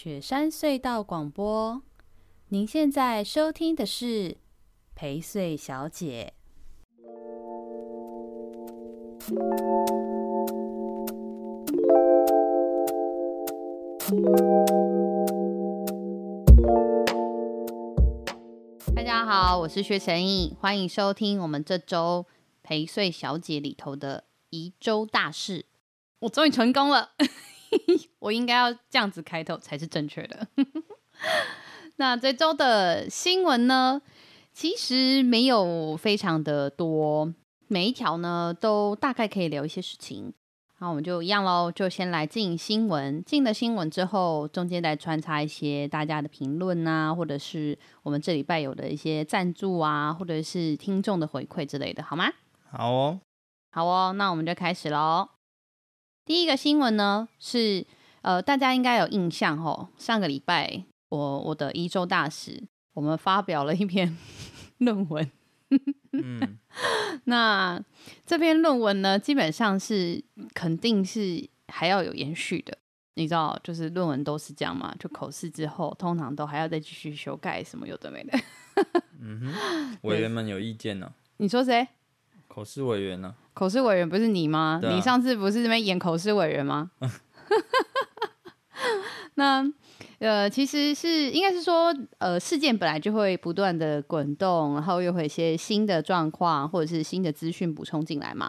雪山隧道广播，您现在收听的是陪睡小姐。大家好，我是薛成义，欢迎收听我们这周陪睡小姐里头的宜州大事。我终于成功了。我应该要这样子开头才是正确的。那这周的新闻呢，其实没有非常的多，每一条呢都大概可以聊一些事情。那我们就一样喽，就先来进新闻。进了新闻之后，中间再穿插一些大家的评论啊，或者是我们这礼拜有的一些赞助啊，或者是听众的回馈之类的，好吗？好哦，好哦，那我们就开始喽。第一个新闻呢是，呃，大家应该有印象哦。上个礼拜我我的宜周大使，我们发表了一篇 论文。嗯，那这篇论文呢，基本上是肯定是还要有延续的。你知道，就是论文都是这样嘛，就口试之后，通常都还要再继续修改什么有的没的。嗯哼，委员们有意见呢、哦？你说谁？口试委员呢？口试委员不是你吗？啊、你上次不是这边演口试委员吗？那呃，其实是应该是说，呃，事件本来就会不断的滚动，然后又会有一些新的状况或者是新的资讯补充进来嘛。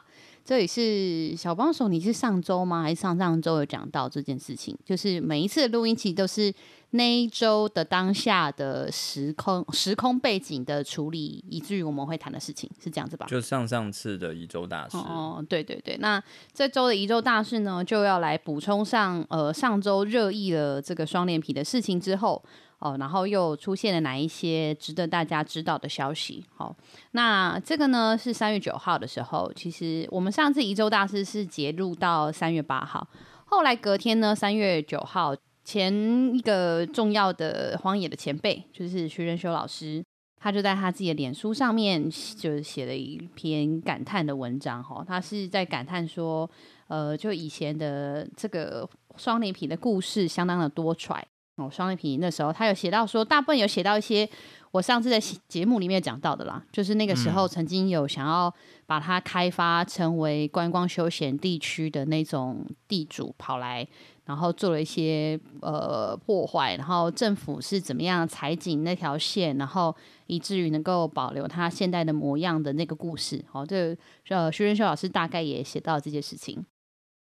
这里是小帮手，你是上周吗？还是上上周有讲到这件事情？就是每一次的录音期都是那一周的当下的时空时空背景的处理，以至于我们会谈的事情是这样子吧？就上上次的一周大事哦，对对对。那这周的一周大事呢，就要来补充上呃上周热议了这个双脸皮的事情之后。哦，然后又出现了哪一些值得大家知道的消息？好，那这个呢是三月九号的时候，其实我们上次一周大事是截录到三月八号，后来隔天呢，三月九号前一个重要的荒野的前辈就是徐仁修老师，他就在他自己的脸书上面就是写了一篇感叹的文章。哈，他是在感叹说，呃，就以前的这个双连埤的故事相当的多舛。哦，双连埤那时候他有写到说，大部分有写到一些我上次在节目里面讲到的啦，就是那个时候曾经有想要把它开发成为观光休闲地区的那种地主跑来，然后做了一些呃破坏，然后政府是怎么样裁紧那条线，然后以至于能够保留它现在的模样的那个故事。哦，这呃徐仁秀老师大概也写到这件事情。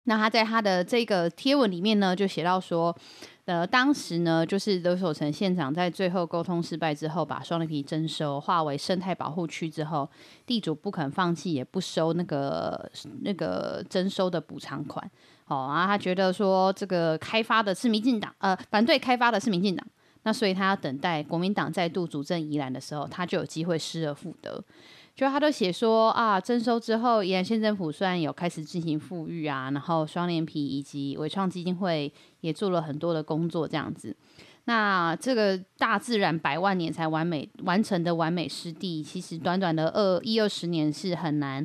那他在他的这个贴文里面呢，就写到说。呃，当时呢，就是刘守成县长在最后沟通失败之后，把双连埤征收划为生态保护区之后，地主不肯放弃，也不收那个那个征收的补偿款。哦，然后他觉得说这个开发的是民进党，呃，反对开发的是民进党，那所以他要等待国民党再度主政宜兰的时候，他就有机会失而复得。就他都写说啊，征收之后，宜兰县政府虽然有开始进行复育啊，然后双连皮以及伟创基金会也做了很多的工作，这样子。那这个大自然百万年才完美完成的完美湿地，其实短短的二一二十年是很难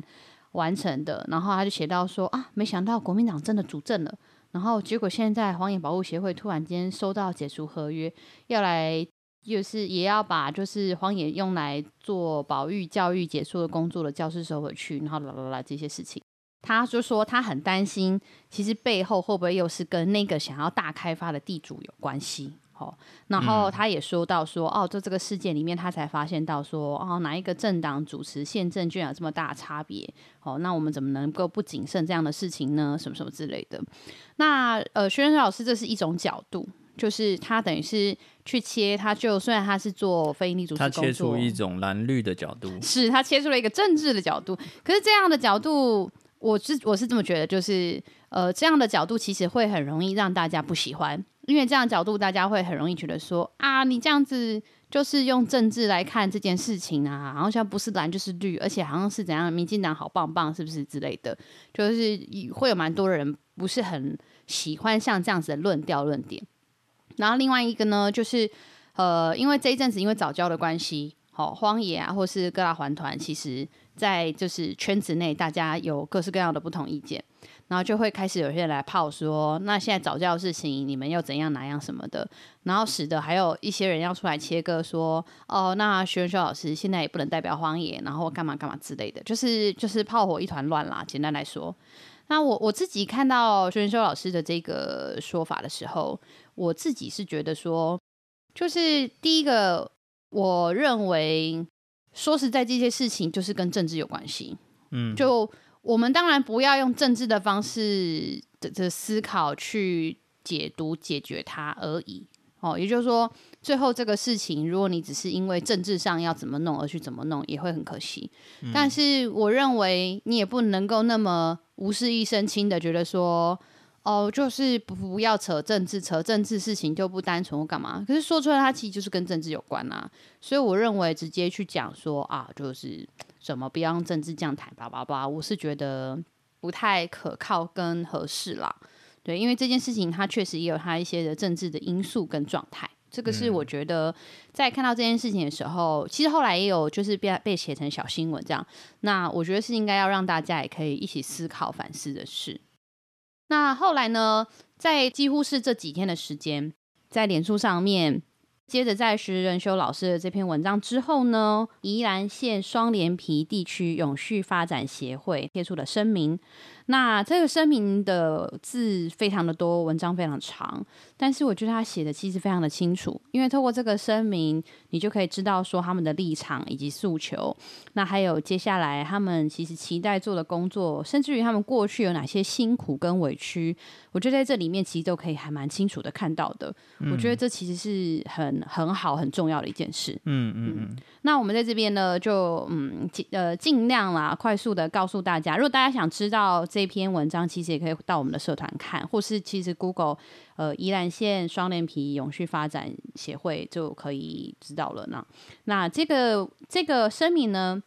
完成的。然后他就写到说啊，没想到国民党真的主政了，然后结果现在荒野保护协会突然间收到解除合约，要来。就是也要把就是荒野用来做保育、教育、解说的工作的教室收回去，然后啦啦啦这些事情，他就说他很担心，其实背后会不会又是跟那个想要大开发的地主有关系？哦，然后他也说到说，哦，在这个事件里面，他才发现到说，哦，哪一个政党主持宪政居然有这么大的差别？哦，那我们怎么能够不谨慎这样的事情呢？什么什么之类的。那呃，薛仁修老师，这是一种角度。就是他等于是去切，他就虽然他是做非营利组织，他切出一种蓝绿的角度，是他切出了一个政治的角度。可是这样的角度，我是我是这么觉得，就是呃这样的角度其实会很容易让大家不喜欢，因为这样的角度大家会很容易觉得说啊，你这样子就是用政治来看这件事情啊，好像不是蓝就是绿，而且好像是怎样，民进党好棒棒，是不是之类的？就是会有蛮多人不是很喜欢像这样子的论调论点。然后另外一个呢，就是，呃，因为这一阵子因为早教的关系，好、荒野啊，或是各大环团，其实在就是圈子内，大家有各式各样的不同意见，然后就会开始有些人来炮说，那现在早教的事情你们又怎样哪样什么的，然后使得还有一些人要出来切割说，哦，那徐润修老师现在也不能代表荒野，然后干嘛干嘛之类的，就是就是炮火一团乱啦。简单来说，那我我自己看到徐润修老师的这个说法的时候，我自己是觉得说，就是第一个，我认为。说实在，这些事情就是跟政治有关系。嗯，就我们当然不要用政治的方式的的思考去解读解决它而已。哦，也就是说，最后这个事情，如果你只是因为政治上要怎么弄而去怎么弄，也会很可惜。嗯，但是我认为你也不能够那么无事一身轻的觉得说。哦，就是不不要扯政治，扯政治事情就不单纯或干嘛。可是说出来，它其实就是跟政治有关啊。所以我认为直接去讲说啊，就是什么不要用政治这样谈，叭叭叭，我是觉得不太可靠跟合适啦。对，因为这件事情它确实也有它一些的政治的因素跟状态。这个是我觉得在看到这件事情的时候，嗯、其实后来也有就是被被写成小新闻这样。那我觉得是应该要让大家也可以一起思考反思的事。那后来呢，在几乎是这几天的时间，在脸书上面，接着在徐仁修老师的这篇文章之后呢，宜兰县双连皮地区永续发展协会贴出了声明。那这个声明的字非常的多，文章非常长，但是我觉得他写的其实非常的清楚，因为透过这个声明，你就可以知道说他们的立场以及诉求，那还有接下来他们其实期待做的工作，甚至于他们过去有哪些辛苦跟委屈，我觉得在这里面其实都可以还蛮清楚的看到的。嗯、我觉得这其实是很很好很重要的一件事。嗯嗯嗯。那我们在这边呢，就嗯尽呃尽量啦，快速的告诉大家，如果大家想知道。这篇文章其实也可以到我们的社团看，或是其实 Google 呃宜兰县双连皮永续发展协会就可以知道了呢。那这个这个声明呢，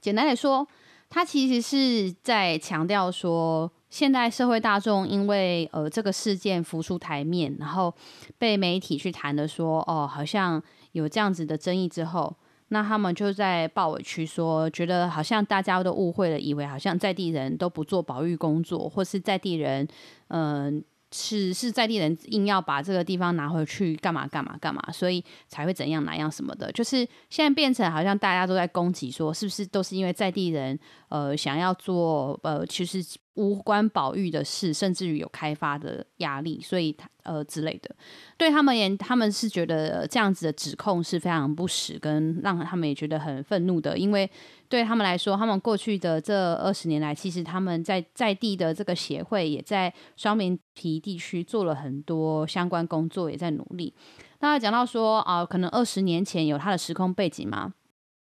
简单来说，它其实是在强调说，现代社会大众因为呃这个事件浮出台面，然后被媒体去谈的说，哦，好像有这样子的争议之后。那他们就在报委屈说，觉得好像大家都误会了，以为好像在地人都不做保育工作，或是在地人，嗯、是是在地人硬要把这个地方拿回去干嘛干嘛干嘛，所以才会怎样哪样什么的，就是现在变成好像大家都在攻击说，是不是都是因为在地人呃想要做呃其实无关保育的事，甚至于有开发的压力，所以他呃之类的，对他们也，他们是觉得这样子的指控是非常不实，跟让他们也觉得很愤怒的，因为。对他们来说，他们过去的这二十年来，其实他们在在地的这个协会也在双连埤地区做了很多相关工作，也在努力。那讲到说啊，可能二十年前有他的时空背景吗？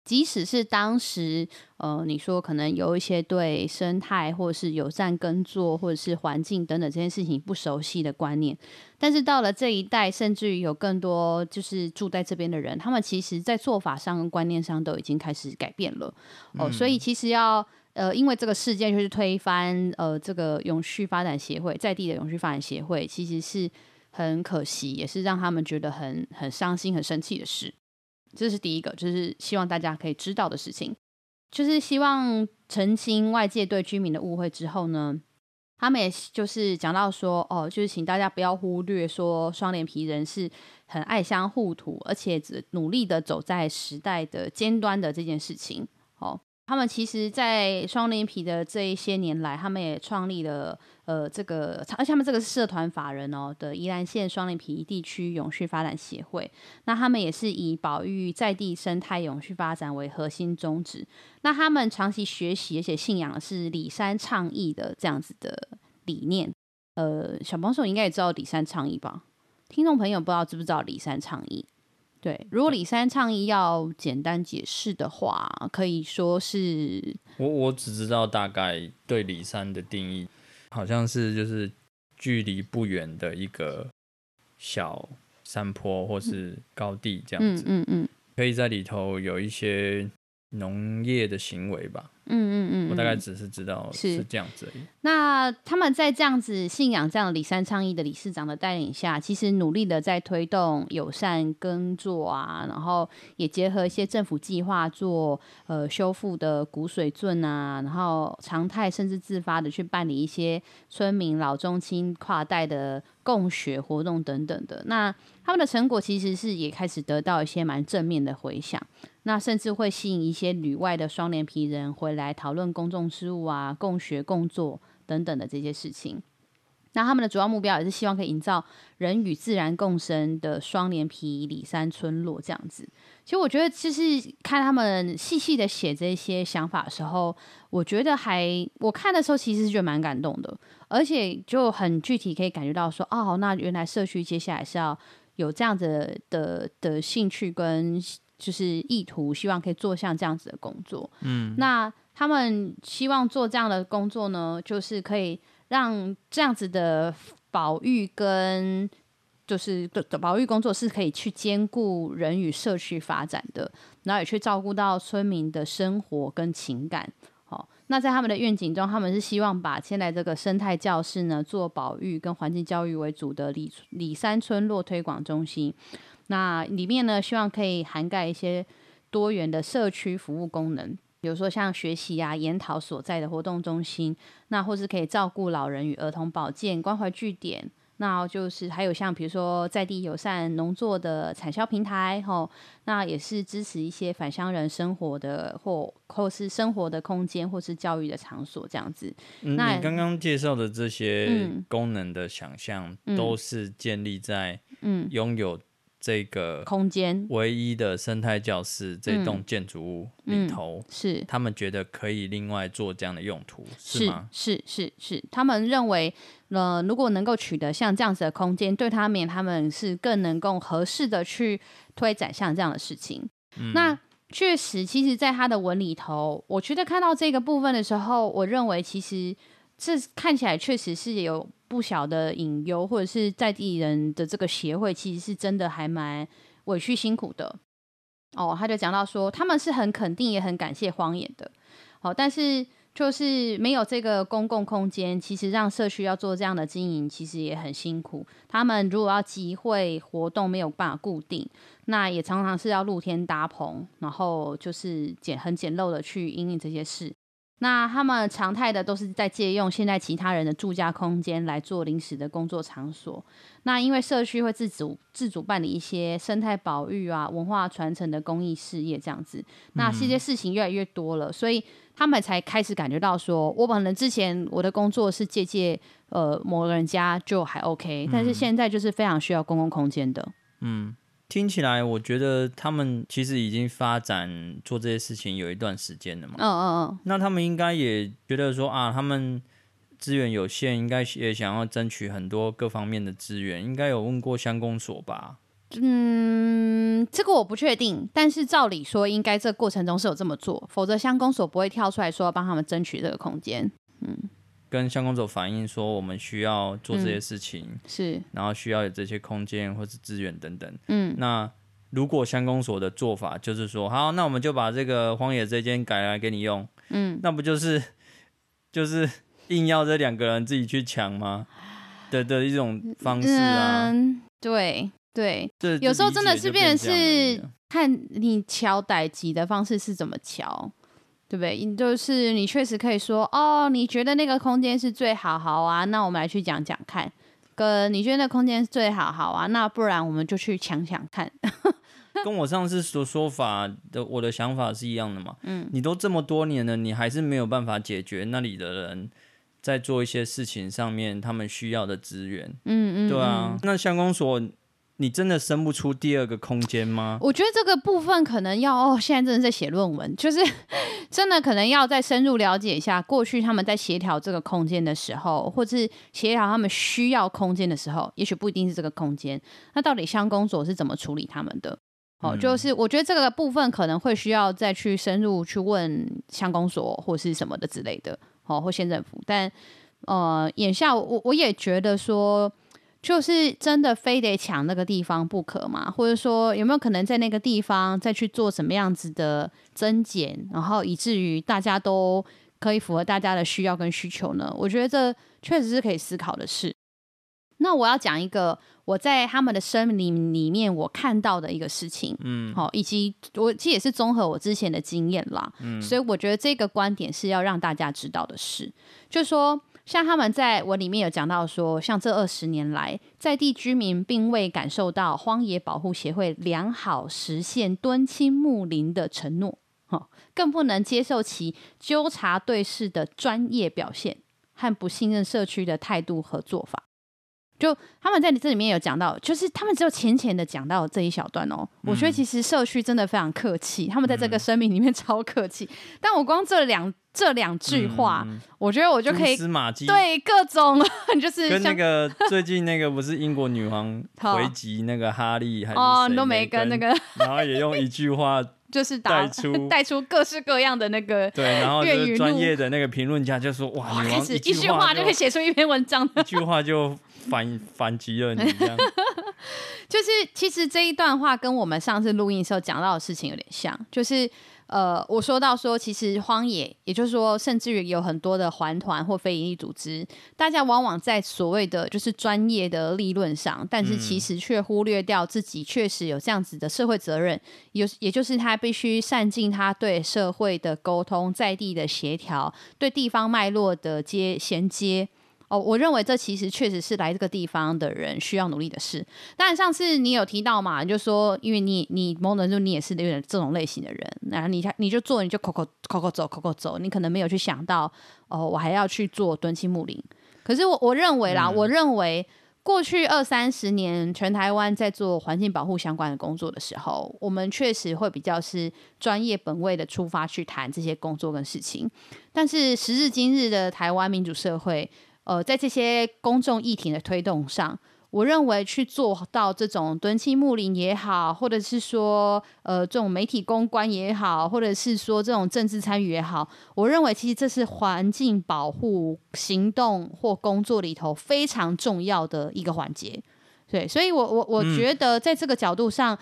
即使是当时，呃，你说可能有一些对生态或者是友善耕作或者是环境等等这件事情不熟悉的观念，但是到了这一代，甚至于有更多就是住在这边的人，他们其实在做法上跟观念上都已经开始改变了。哦，嗯、所以其实要呃，因为这个事件就是推翻呃这个永续发展协会在地的永续发展协会，其实是很可惜，也是让他们觉得很很伤心、很生气的事。这是第一个，就是希望大家可以知道的事情，就是希望澄清外界对居民的误会之后呢，他们也就是讲到说，哦，就是请大家不要忽略说，双脸皮人是很爱乡护土，而且只努力的走在时代的尖端的这件事情，哦。他们其实，在双脸皮的这一些年来，他们也创立了呃这个，而且他们这个是社团法人哦的宜兰县双连埤地区永续发展协会。那他们也是以保育在地生态永续发展为核心宗旨。那他们长期学习而且信仰的是里山倡议的这样子的理念。呃，小帮手应该也知道里山倡议吧？听众朋友不知道知不知道里山倡议？对，如果里山倡议要简单解释的话，可以说是，我我只知道大概对里山的定义，好像是就是距离不远的一个小山坡或是高地这样子，嗯嗯，嗯。嗯，可以在里头有一些农业的行为吧，嗯嗯嗯，我大概只是知道是这样子而已。那他们在这样子信仰这样李三倡议的理事长的带领下，其实努力的在推动友善耕作啊，然后也结合一些政府计划做呃修复的古水圳啊，然后常态甚至自发的去办理一些村民老中青跨代的共学活动等等的。那他们的成果其实是也开始得到一些蛮正面的回响。那甚至会吸引一些旅外的双脸皮人回来讨论公众事务啊、共学共作等等的这些事情。那他们的主要目标也是希望可以营造人与自然共生的双连皮里山村落这样子。其实我觉得，就是看他们细细的写这些想法的时候，我觉得还我看的时候其实是觉得蛮感动的，而且就很具体可以感觉到说，哦，那原来社区接下来是要有这样子的的，的兴趣跟。就是意图，希望可以做像这样子的工作。嗯，那他们希望做这样的工作呢，就是可以让这样子的保育跟就是的的保育工作是可以去兼顾人与社区发展的，然后也去照顾到村民的生活跟情感。好，那在他们的愿景中，他们是希望把现在这个生态教室呢，做保育跟环境教育为主的里里山村落推广中心。那里面呢，希望可以涵盖一些多元的社区服务功能，比如说像学习啊、研讨所在的活动中心，那或是可以照顾老人与儿童保健关怀据点，那就是还有像比如说在地友善农作的产销平台，吼，那也是支持一些返乡人生活的或或是生活的空间，或是教育的场所这样子。嗯，那你刚刚介绍的这些功能的想象，嗯，都是建立在嗯拥有。这个空间。唯一的生态教室这栋建筑物里头，嗯嗯、是。他们觉得可以另外做这样的用途，是吗？是是是，是，他们认为，呃，如果能够取得像这样子的空间，对他们他们是更能够合适的去推展像这样的事情。嗯、那确实，其实，在他的文里头，我觉得看到这个部分的时候，我认为其实这看起来确实是有。不小的隐忧，或者是在地人的这个协会，其实是真的还蛮委屈辛苦的。哦，他就讲到说，他们是很肯定也很感谢荒野的。好，但是就是没有这个公共空间，其实让社区要做这样的经营，其实也很辛苦。他们如果要集会活动，没有办法固定，那也常常是要露天搭棚，然后就是简很简陋的去应应这些事。那他们常态的都是在借用现在其他人的住家空间来做临时的工作场所。那因为社区会自主自主办理一些生态保育啊、文化传承的公益事业这样子。那这些事情越来越多了，所以他们才开始感觉到说，我可能之前我的工作是借借呃某个人家就还 OK，但是现在就是非常需要公共空间的。嗯。听起来，我觉得他们其实已经发展做这些事情有一段时间了嘛。嗯嗯嗯。那他们应该也觉得说啊，他们资源有限，应该也想要争取很多各方面的资源，应该有问过乡公所吧？嗯，这个我不确定，但是照理说，应该这过程中是有这么做，否则乡公所不会跳出来说要帮他们争取这个空间。嗯。跟相公所反映说，我们需要做这些事情，嗯、是，然后需要有这些空间或是资源等等。嗯，那如果相公所的做法就是说，好，那我们就把这个荒野这间改来给你用，嗯，那不就是就是硬要这两个人自己去抢吗？的的一种方式啊，嗯、对对，有时候真的是变成是看你乔代志的方式是怎么乔。对不对？你就是你确实可以说哦，你觉得那个空间是最好，好啊，那我们来去讲讲看。哥，你觉得那个空间是最好，好啊，那不然我们就去抢抢看。跟我上次所说法的我的想法是一样的嘛？嗯，你都这么多年了，你还是没有办法解决那里的人在做一些事情上面他们需要的资源。嗯嗯，对啊，那相公所。你真的生不出第二个空间吗？我觉得这个部分可能要哦，现在真的在写论文，就是 真的可能要再深入了解一下过去他们在协调这个空间的时候，或是协调他们需要空间的时候，也许不一定是这个空间。那到底乡公所是怎么处理他们的？哦，就是我觉得这个部分可能会需要再去深入去问乡公所或是什么的之类的，哦，或县政府。但呃，眼下我我也觉得说。就是真的非得抢那个地方不可吗？或者说有没有可能在那个地方再去做什么样子的增减，然后以至于大家都可以符合大家的需要跟需求呢？我觉得这确实是可以思考的事。那我要讲一个我在他们的声明里面我看到的一个事情，嗯，好，以及我其实也是综合我之前的经验啦，嗯，所以我觉得这个观点是要让大家知道的事，就是说。像他们在我里面有讲到说，像这二十年来，在地居民并未感受到荒野保护协会良好实现敦亲睦邻的承诺，哈更不能接受其纠察对事的专业表现和不信任社区的态度和做法。就他们在这里面有讲到，就是他们只有浅浅的讲到这一小段哦。我觉得其实社区真的非常客气，他们在这个声明里面 超客气。但我光这两这两句话，我觉得我就可以对各种 就是跟那个最近那个不是英国女王 回击那个哈利还是哦，都没跟那个，然后也用一句话就是带出 带出各式各样的那个对，然后就是专业的那个评论家就说哇，开始一句话就可以写出一篇文章，一句话就。反 反击了你这样，就是其实这一段话跟我们上次录音的时候讲到的事情有点像，就是呃，我说到说，其实荒野，也就是说，甚至于有很多的环团或非营利组织，大家往往在所谓的就是专业的立论上，但是其实却忽略掉自己确实有这样子的社会责任，有也就是他必须善尽他对社会的沟通、在地的协调、对地方脉络的接衔接。哦，我认为这其实确实是来这个地方的人需要努力的事。当然，上次你有提到嘛，就说因为你你某种程度你也是有点这种类型的人，然后你你就做你就口口口口走口口走，你可能没有去想到哦，我还要去做敦亲睦邻。可是我我认为啦，嗯、我认为过去二三十年全台湾在做环境保护相关的工作的时候，我们确实会比较是专业本位的出发去谈这些工作跟事情。但是时至今日的台湾民主社会。呃，在这些公众议题的推动上，我认为去做到这种敦亲睦邻也好，或者是说呃这种媒体公关也好，或者是说这种政治参与也好，我认为其实这是环境保护行动或工作里头非常重要的一个环节。对，所以我我我觉得在这个角度上。嗯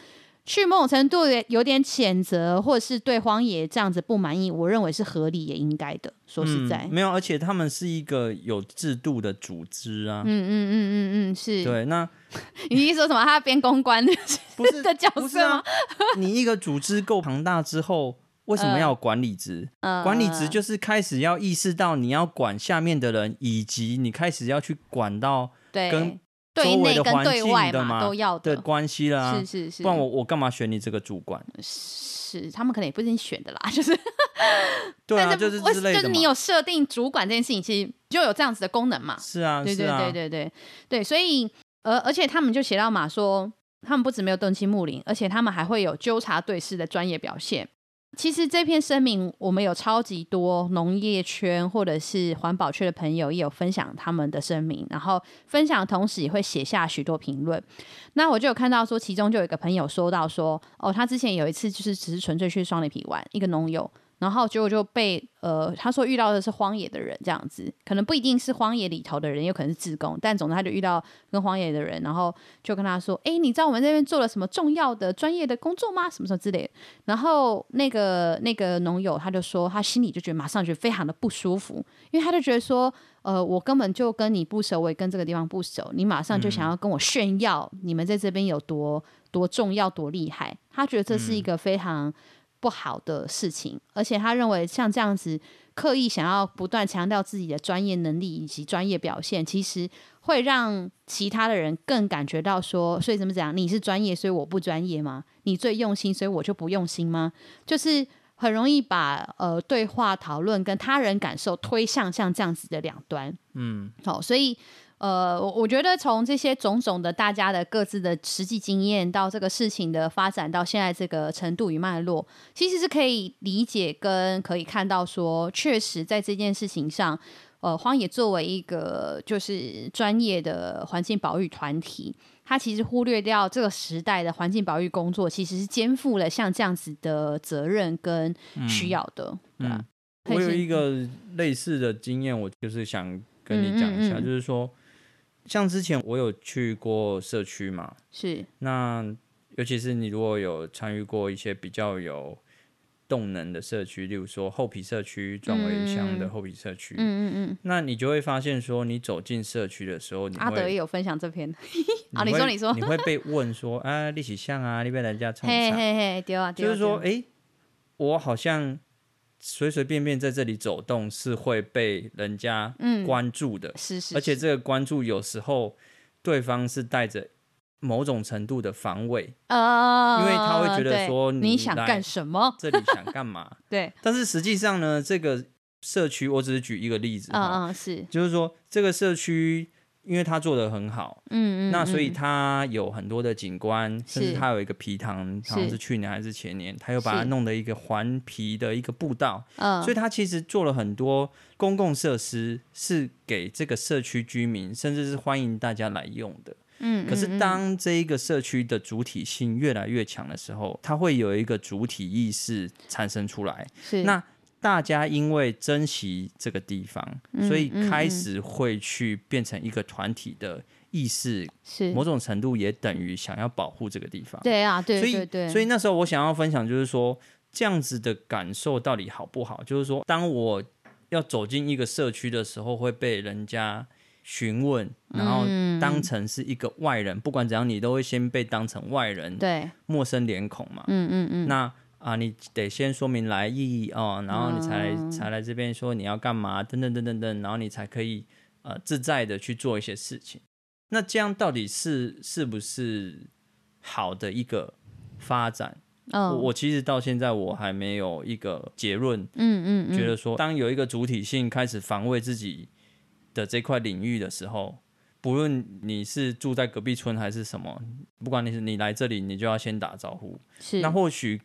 去某种程度有点谴责，或者是对荒野这样子不满意，我认为是合理也应该的。说实在，嗯，没有，而且他们是一个有制度的组织啊。嗯嗯嗯嗯嗯，是。对，那 你一说什么？他要编公关不是 的角色吗？你一个组织够庞大之后，为什么要管理职？呃、管理职就是开始要意识到你要管下面的人，以及你开始要去管到跟。对内跟对外嘛都要的关系啦，是是是，不然我我干嘛选你这个主管？是他们可能也不是你选的啦，就是对啊，就是之类的，就是你有设定主管这件事情，其实就有这样子的功能嘛。是啊，对对对对对对，所以而而且他们就写到嘛，说他们不止没有敦亲睦邻，而且他们还会有纠察队式的专业表现。其实这篇声明，我们有超级多农业圈或者是环保圈的朋友也有分享他们的声明，然后分享的同时也会写下许多评论。那我就有看到说，其中就有一个朋友说到说，哦，他之前有一次就是只是纯粹去双眼皮玩，一个农友。然后结果就被呃，他说遇到的是荒野的人，这样子可能不一定是荒野里头的人，有可能是自工，但总之他就遇到跟荒野的人，然后就跟他说：“哎，你知道我们这边做了什么重要的专业的工作吗？什么什么之类的。”然后那个那个农友他就说，他心里就觉得马上觉得非常的不舒服，因为他就觉得说：“呃，我根本就跟你不熟，我也跟这个地方不熟，你马上就想要跟我炫耀你们在这边有多多重要、多厉害。”他觉得这是一个非常。不好的事情，而且他认为像这样子刻意想要不断强调自己的专业能力以及专业表现，其实会让其他的人更感觉到说，所以怎么讲？你是专业，所以我不专业吗？你最用心，所以我就不用心吗？就是很容易把呃对话讨论跟他人感受推向像这样子的两端。嗯，好，所以。呃，我我觉得从这些种种的大家的各自的实际经验，到这个事情的发展到现在这个程度与脉络，其实是可以理解跟可以看到说，确实在这件事情上，呃，荒野作为一个就是专业的环境保育团体，它其实忽略掉这个时代的环境保育工作，其实是肩负了像这样子的责任跟需要的。嗯，嗯，我有一个类似的经验，我就是想跟你讲一下，嗯嗯嗯，就是说。像之前我有去过社区嘛，是。那尤其是你如果有参与过一些比较有动能的社区，例如说后皮社区、壮围乡的后皮社区，嗯嗯嗯，那你就会发现说，你走进社区的时候，你会阿德也有分享这篇 啊，你说你说，你会被问说啊，立起像啊，你被人家冲嘿嘿嘿，对啊，就是说，哎，我好像随随便便在这里走动是会被人家关注的，是是，而且这个关注有时候对方是带着。某种程度的防卫，呃，因为他会觉得说你，你想干什么？这里想干嘛？对。但是实际上呢，这个社区，我只是举一个例子，嗯嗯，是，就是说这个社区，因为他做的很好，嗯嗯，那所以他有很多的景观，甚至他有一个皮塘，好像是去年还是前年，他又把它弄的一个环皮的一个步道，嗯，所以他其实做了很多公共设施，是给这个社区居民，甚至是欢迎大家来用的。嗯，可是当这一个社区的主体性越来越强的时候，它会有一个主体意识产生出来。是，那大家因为珍惜这个地方，所以开始会去变成一个团体的意识。是，某种程度也等于想要保护这个地方。对啊，对，所以，所以那时候我想要分享就是说，这样子的感受到底好不好？就是说，当我要走进一个社区的时候，会被人家。询问，然后当成是一个外人，嗯、不管怎样，你都会先被当成外人，对，陌生脸孔嘛。嗯嗯嗯。那啊，你得先说明来意哦，然后你才才来这边说你要干嘛，等等等等等，然后你才可以呃自在的去做一些事情。那这样到底是是不是好的一个发展？嗯、我我其实到现在我还没有一个结论。嗯嗯，嗯觉得说当有一个主体性开始防卫自己。的这块领域的时候，不论你是住在隔壁村还是什么，不管你是你来这里，你就要先打招呼。是，那或许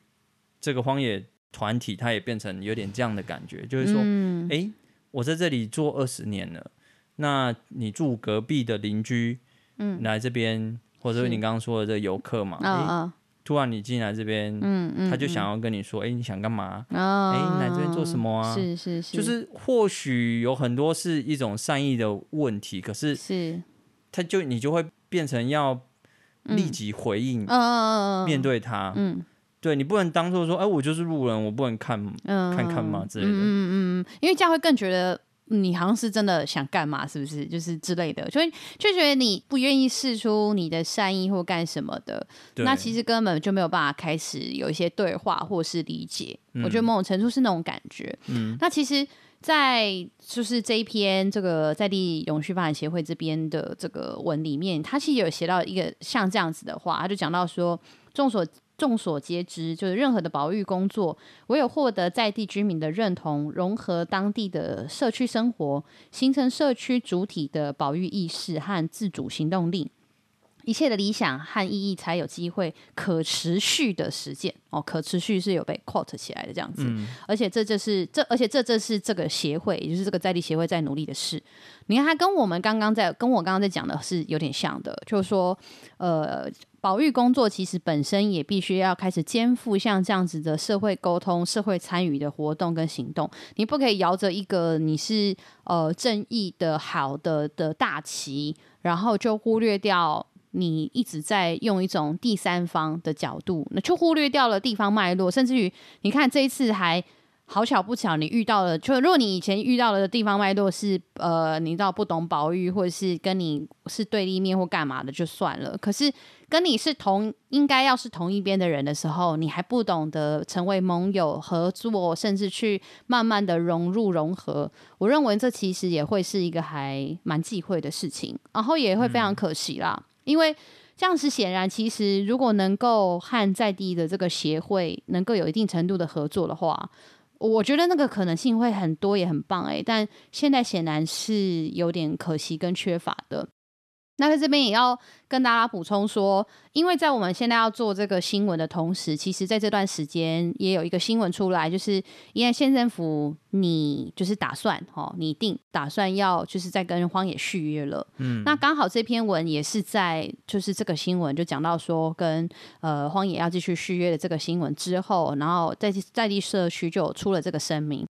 这个荒野团体，它也变成有点这样的感觉，就是说，哎、嗯欸，我在这里做二十年了，那你住隔壁的邻居，嗯，来这边，或者是你刚刚说的这个游客嘛，嗯嗯。欸突然你进来这边，嗯嗯，他就想要跟你说，哎、欸，你想干嘛？哦，哎、来这边做什么啊？是是是，就是或许有很多是一种善意的问题，可是是，他就你就会变成要立即回应，嗯，面对他，嗯，嗯对你不能当做说，哎、欸，我就是路人，我不能看，嗯、看看嘛之类的，嗯嗯嗯，因为这样会更觉得。你好像是真的想干嘛，是不是？就是之类的，所以就觉得你不愿意试出你的善意或干什么的，那其实根本就没有办法开始有一些对话或是理解。嗯、我觉得某种程度是那种感觉。嗯，那其实，在就是这一篇这个在地永续发展协会这边的这个文里面，他其实有写到一个像这样子的话，他就讲到说，众所。众所皆知，就是任何的保育工作，唯有获得在地居民的认同，融合当地的社区生活，形成社区主体的保育意识和自主行动力。一切的理想和意义才有机会可持续的实践哦，可持续是有被 quote 起来的这样子，嗯、而且这就是这，而且这这是这个协会，也就是这个在地协会在努力的事。你看，它跟我们刚刚在跟我刚刚在讲的是有点像的，就是说，呃，保育工作其实本身也必须要开始肩负像这样子的社会沟通、社会参与的活动跟行动。你不可以摇着一个你是呃正义的好的的大旗，然后就忽略掉。你一直在用一种第三方的角度，那就忽略掉了地方脉络，甚至于你看这一次还好巧不巧，你遇到了，就如果你以前遇到的地方脉络是呃，你知道不懂保育，或者是跟你是对立面或干嘛的就算了，可是跟你是同应该要是同一边的人的时候，你还不懂得成为盟友合作，甚至去慢慢的融入融合，我认为这其实也会是一个还蛮忌讳的事情，然后也会非常可惜啦。嗯因为这样子显然，其实如果能够和在地的这个协会能够有一定程度的合作的话，我觉得那个可能性会很多，也很棒诶，但现在显然是有点可惜跟缺乏的。那在这边也要跟大家补充说，因为在我们现在要做这个新闻的同时，其实在这段时间也有一个新闻出来，就是因为县政府你就是打算哦拟定打算要就是在跟荒野续约了，嗯，那刚好这篇文也是在就是这个新闻就讲到说跟呃荒野要继续续约的这个新闻之后，然后在在地社区就出了这个声明。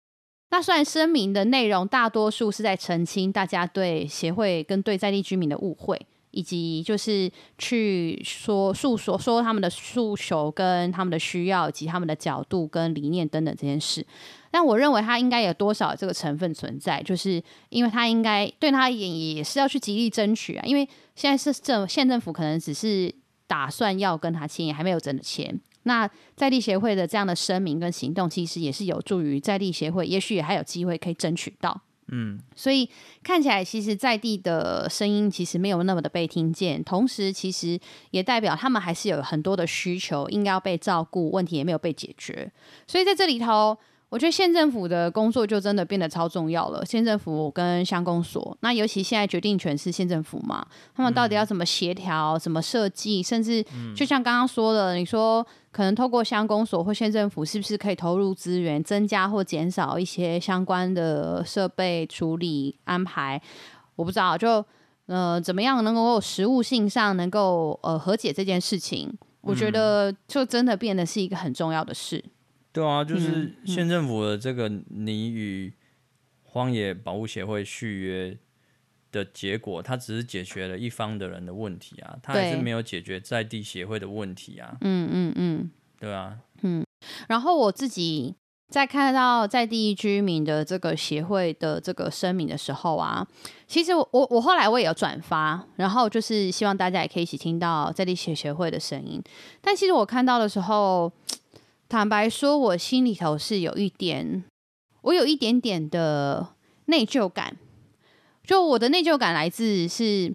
那虽然声明的内容大多数是在澄清大家对协会跟对在地居民的误会，以及就是去说诉说说他们的诉求跟他们的需要，以及他们的角度跟理念等等这件事。但我认为他应该有多少这个成分存在，就是因为他应该对他也也是要去极力争取啊，因为现在是政县政府可能只是打算要跟他签，也还没有真的签。那在地协会的这样的声明跟行动，其实也是有助于在地协会，也许也还有机会可以争取到。嗯，所以看起来，其实在地的声音其实没有那么的被听见，同时其实也代表他们还是有很多的需求应该要被照顾，问题也没有被解决。所以在这里头。我觉得县政府的工作就真的变得超重要了。县政府跟乡公所，那尤其现在决定权是县政府嘛，他们到底要怎么协调、怎么设计，甚至就像刚刚说的，你说可能透过乡公所或县政府，是不是可以投入资源，增加或减少一些相关的设备处理安排？我不知道，就呃怎么样能够实务性上能够呃和解这件事情？我觉得就真的变得是一个很重要的事。对啊，就是县政府的这个你与荒野保护协会续约的结果，它只是解决了一方的人的问题啊，它还是没有解决在地协会的问题啊。嗯嗯嗯，对啊，嗯。然后我自己在看到在地居民的这个协会的这个声明的时候啊，其实我我我后来我也有转发，然后就是希望大家也可以一起听到在地协协会的声音。但其实我看到的时候。坦白说，我心里头是有一点，我有一点点的内疚感。就我的内疚感来自是，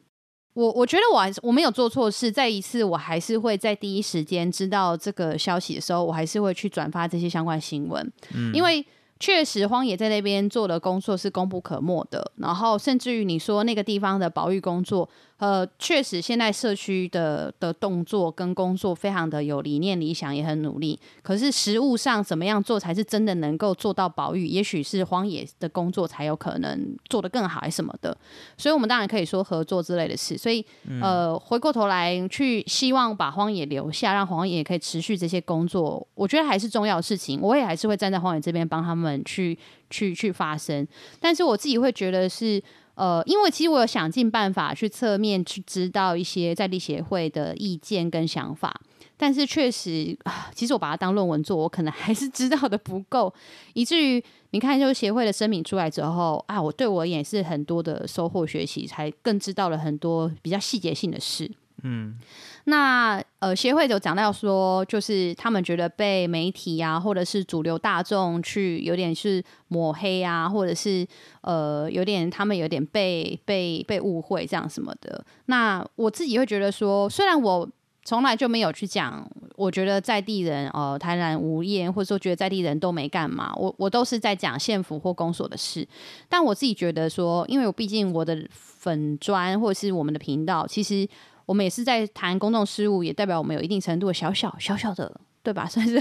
我我觉得我还是我没有做错事。再一次，我还是会在第一时间知道这个消息的时候，我还是会去转发这些相关新闻，嗯，因为。确实，荒野在那边做的工作是功不可没的。然后，甚至于你说那个地方的保育工作，呃，确实现在社区的的动作跟工作非常的有理念、理想，也很努力。可是实物上怎么样做才是真的能够做到保育？也许是荒野的工作才有可能做得更好，还是什么的。所以，我们当然可以说合作之类的事。所以，呃，回过头来去希望把荒野留下，让荒野可以持续这些工作，我觉得还是重要的事情。我也还是会站在荒野这边帮他。们去去去发声，但是我自己会觉得是呃，因为其实我有想尽办法去侧面去知道一些在地协会的意见跟想法，但是确实，其实我把它当论文做，我可能还是知道的不够，以至于你看，就协会的声明出来之后啊，我对我也是很多的收获学习，才更知道了很多比较细节性的事。嗯。那呃，协会有讲到说，就是他们觉得被媒体啊，或者是主流大众去有点是抹黑啊，或者是呃，有点他们有点被被被误会这样什么的。那我自己会觉得说，虽然我从来就没有去讲，我觉得在地人呃，台南无厌，或者说觉得在地人都没干嘛，我我都是在讲县府或公所的事。但我自己觉得说，因为我毕竟我的粉砖或者是我们的频道，其实。我们也是在谈公众事务，也代表我们有一定程度的小小小小的，对吧？算是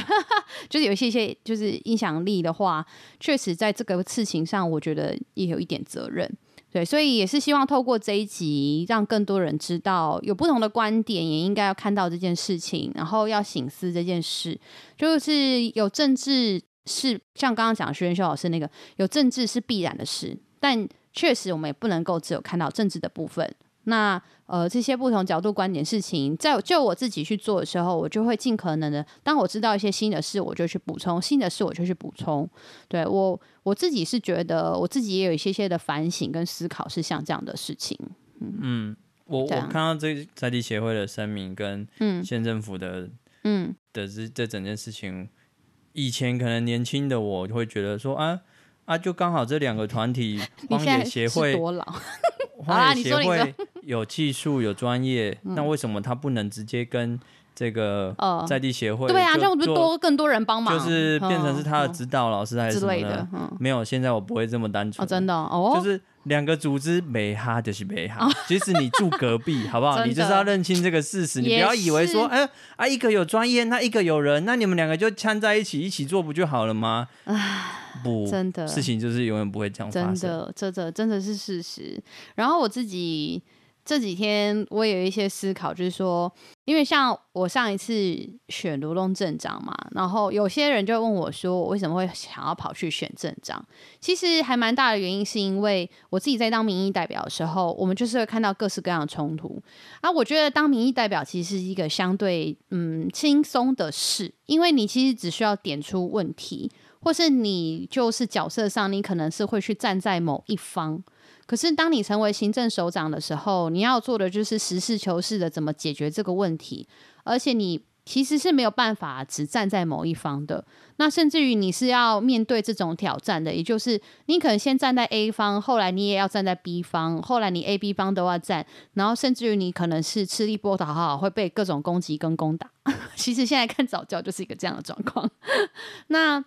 就是有一些些就是影响力的话，确实在这个事情上，我觉得也有一点责任。对，所以也是希望透过这一集，让更多人知道有不同的观点，也应该要看到这件事情，然后要省思这件事。就是有政治是像刚刚讲徐元修老师那个，有政治是必然的事，但确实我们也不能够只有看到政治的部分。那呃，这些不同角度、观点、事情，在就我自己去做的时候，我就会尽可能的，当我知道一些新的事，我就去补充；新的事，我就去补充。对，我我自己是觉得，我自己也有一些些的反省跟思考，是像这样的事情。嗯，嗯我我看到这在地协会的声明跟县政府的嗯的这这整件事情，以前可能年轻的我就会觉得说啊啊，就刚好这两个团体 荒野协会多老。荒野协会有技术有专业，那为什么他不能直接跟这个在地协会？对啊，这样不是多更多人帮忙，就是变成是他的指导老师还是什么的？没有，现在我不会这么单纯。真的哦，就是两个组织没哈就是没哈，即使你住隔壁，好不好？你就是要认清这个事实，你不要以为说，哎啊，一个有专业，那一个有人，那你们两个就掺在一起一起做不就好了吗？不，真的事情就是永远不会这样发生。真的，这这真的是事实。然后我自己这几天我有一些思考，就是说，因为像我上一次选卢龙镇长嘛，然后有些人就问我说，我为什么会想要跑去选镇长？其实还蛮大的原因，是因为我自己在当民意代表的时候，我们就是会看到各式各样的冲突。啊，我觉得当民意代表其实是一个相对嗯轻松的事，因为你其实只需要点出问题，或是你就是角色上，你可能是会去站在某一方。可是，当你成为行政首长的时候，你要做的就是实事求是的怎么解决这个问题，而且你其实是没有办法只站在某一方的。那甚至于你是要面对这种挑战的，也就是你可能先站在 A 方，后来你也要站在 B 方，后来你 A、B 方都要站，然后甚至于你可能是吃力不讨好，会被各种攻击跟攻打。其实现在看早教就是一个这样的状况。那，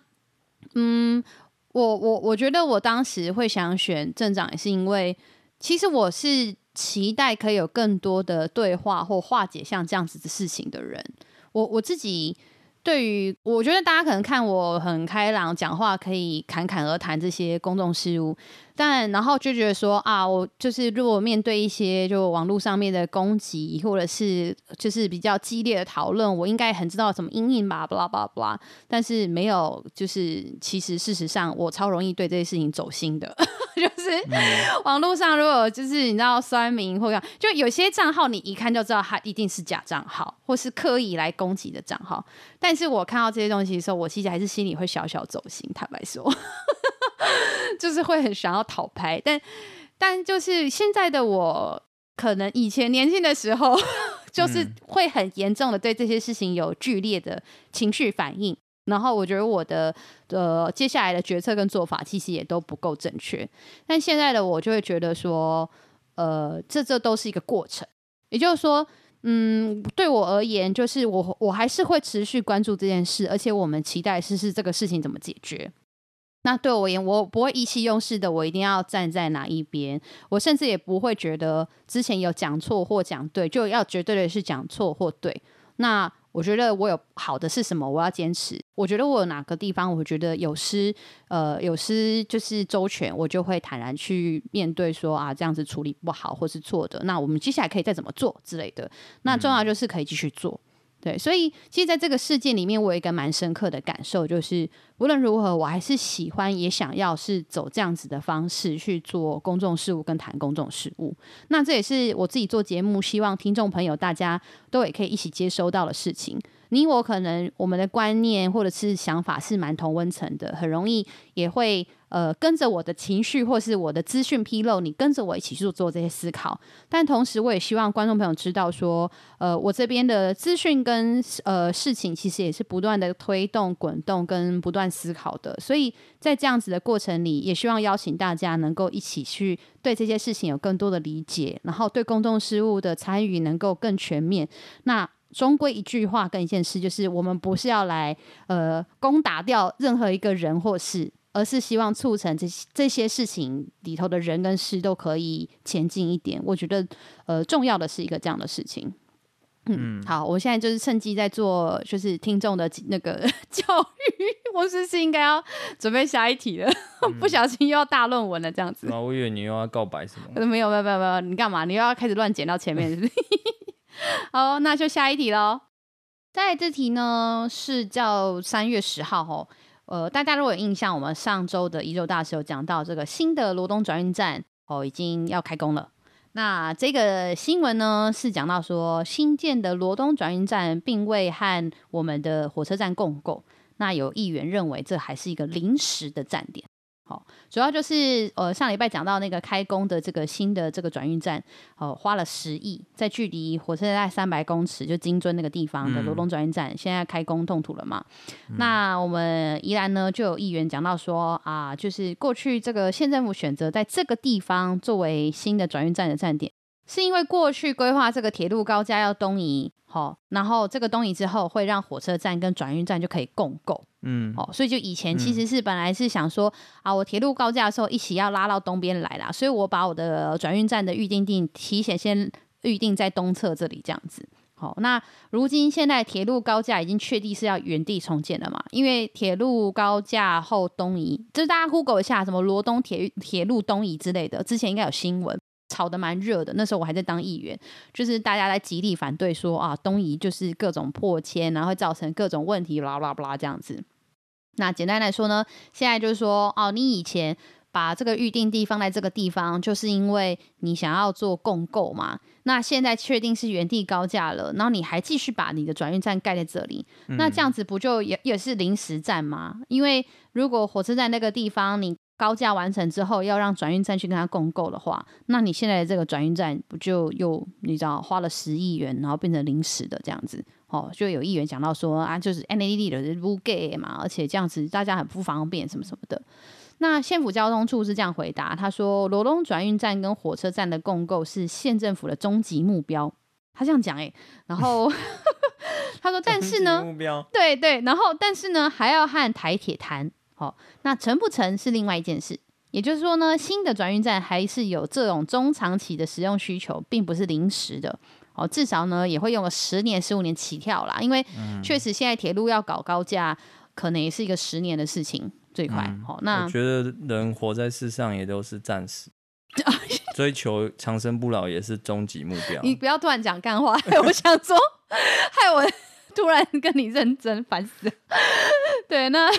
嗯。我我我觉得我当时会想选镇长，也是因为其实我是期待可以有更多的对话或化解像这样子的事情的人。我我自己对于我觉得大家可能看我很开朗，讲话可以侃侃而谈这些公众事务。但然后就觉得说啊，我就是如果面对一些就网络上面的攻击，或者是就是比较激烈的讨论，我应该很知道怎么因应吧，巴拉巴拉巴拉。但是没有，就是其实事实上我超容易对这些事情走心的，就是网络上如果就是你知道酸民或者就有些账号你一看就知道他一定是假账号，或是刻意来攻击的账号。但是我看到这些东西的时候，我其实还是心里会小小走心，坦白说。就是会很想要讨拍，但但就是现在的我，可能以前年轻的时候，就是会很严重的对这些事情有剧烈的情绪反应，然后我觉得我的呃接下来的决策跟做法其实也都不够正确，但现在的我就会觉得说，呃，这这都是一个过程，也就是说，嗯，对我而言，就是我我还是会持续关注这件事，而且我们期待试试这个事情怎么解决。那对我而言，我不会意气用事的，我一定要站在哪一边。我甚至也不会觉得之前有讲错或讲对，就要绝对的是讲错或对。那我觉得我有好的是什么，我要坚持。我觉得我有哪个地方，我觉得有失，呃，有失就是周全，我就会坦然去面对说，说啊，这样子处理不好或是错的。那我们接下来可以再怎么做之类的。那重要就是可以继续做。对，所以其实在这个事件里面，我有一个蛮深刻的感受，就是无论如何，我还是喜欢也想要是走这样子的方式去做公众事务跟谈公众事务。那这也是我自己做节目，希望听众朋友大家都也可以一起接收到的事情。你我可能我们的观念或者是想法是蛮同温层的，很容易也会。呃，跟着我的情绪或是我的资讯披露，你跟着我一起去做这些思考。但同时，我也希望观众朋友知道说，呃，我这边的资讯跟呃事情，其实也是不断的推动、滚动跟不断思考的。所以在这样子的过程里，也希望邀请大家能够一起去对这些事情有更多的理解，然后对公众事务的参与能够更全面。那终归一句话跟一件事，就是我们不是要来呃攻打掉任何一个人或事。而是希望促成这些这些事情里头的人跟事都可以前进一点。我觉得，呃，重要的是一个这样的事情。嗯，好，我现在就是趁机在做，就是听众的那个 教育。我是不是应该要准备下一题了？嗯、不小心又要大论文了，这样子。啊，我以为你又要告白什么？没有，没有，没有，没有。你干嘛？你又要开始乱剪到前面是不是？好，那就下一题喽。在这题呢，是叫三月十号哦。呃，大家如果有印象，我们上周的宜周大师有讲到这个新的罗东转运站哦，已经要开工了。那这个新闻呢，是讲到说新建的罗东转运站并未和我们的火车站共构。那有议员认为这还是一个临时的站点。好，主要就是呃上礼拜讲到那个开工的这个新的这个转运站，哦，花了十亿，在距离火车站三百公尺就金樽那个地方的罗东转运站，现在开工动土了嘛？嗯、那我们宜兰呢就有议员讲到说啊，就是过去这个县政府选择在这个地方作为新的转运站的站点。是因为过去规划这个铁路高架要东移，好，然后这个东移之后会让火车站跟转运站就可以共构，嗯，好，所以就以前其实是本来是想说、嗯、啊，我铁路高架的时候一起要拉到东边来啦，所以我把我的转运站的预定地提前先预定在东侧这里这样子，好，那如今现在铁路高架已经确定是要原地重建了嘛？因为铁路高架后东移，就是大家 Google 一下什么罗东铁铁路东移之类的，之前应该有新闻。吵得蛮热的。那时候我还在当议员，就是大家在极力反对说啊，东移就是各种破迁，然后会造成各种问题，啦啦啦这样子。那简单来说呢，现在就是说哦，你以前。把这个预定地放在这个地方，就是因为你想要做共购嘛。那现在确定是原地高架了，然后你还继续把你的转运站盖在这里，嗯、那这样子不就也也是临时站吗？因为如果火车站那个地方你高架完成之后，要让转运站去跟他共购的话，那你现在的这个转运站不就又你知道花了十亿元，然后变成临时的这样子？哦，就有议员讲到说啊，就是 NAD 的不给嘛，而且这样子大家很不方便什么什么的。那县府交通处是这样回答，他说罗东转运站跟火车站的共购是县政府的终极目标，他这样讲诶，然后 他说，但是呢，对对，然后但是呢，还要和台铁谈，哦，那成不成是另外一件事，也就是说呢，新的转运站还是有这种中长期的使用需求，并不是临时的，哦，至少呢也会用个十年十五年起跳啦，因为确实现在铁路要搞高架，可能也是一个十年的事情。最快好，嗯，那我觉得人活在世上也都是暂时，追求长生不老也是终极目 标。你不要突然讲干话，我想说，害我突然跟你认真，烦死了。对，那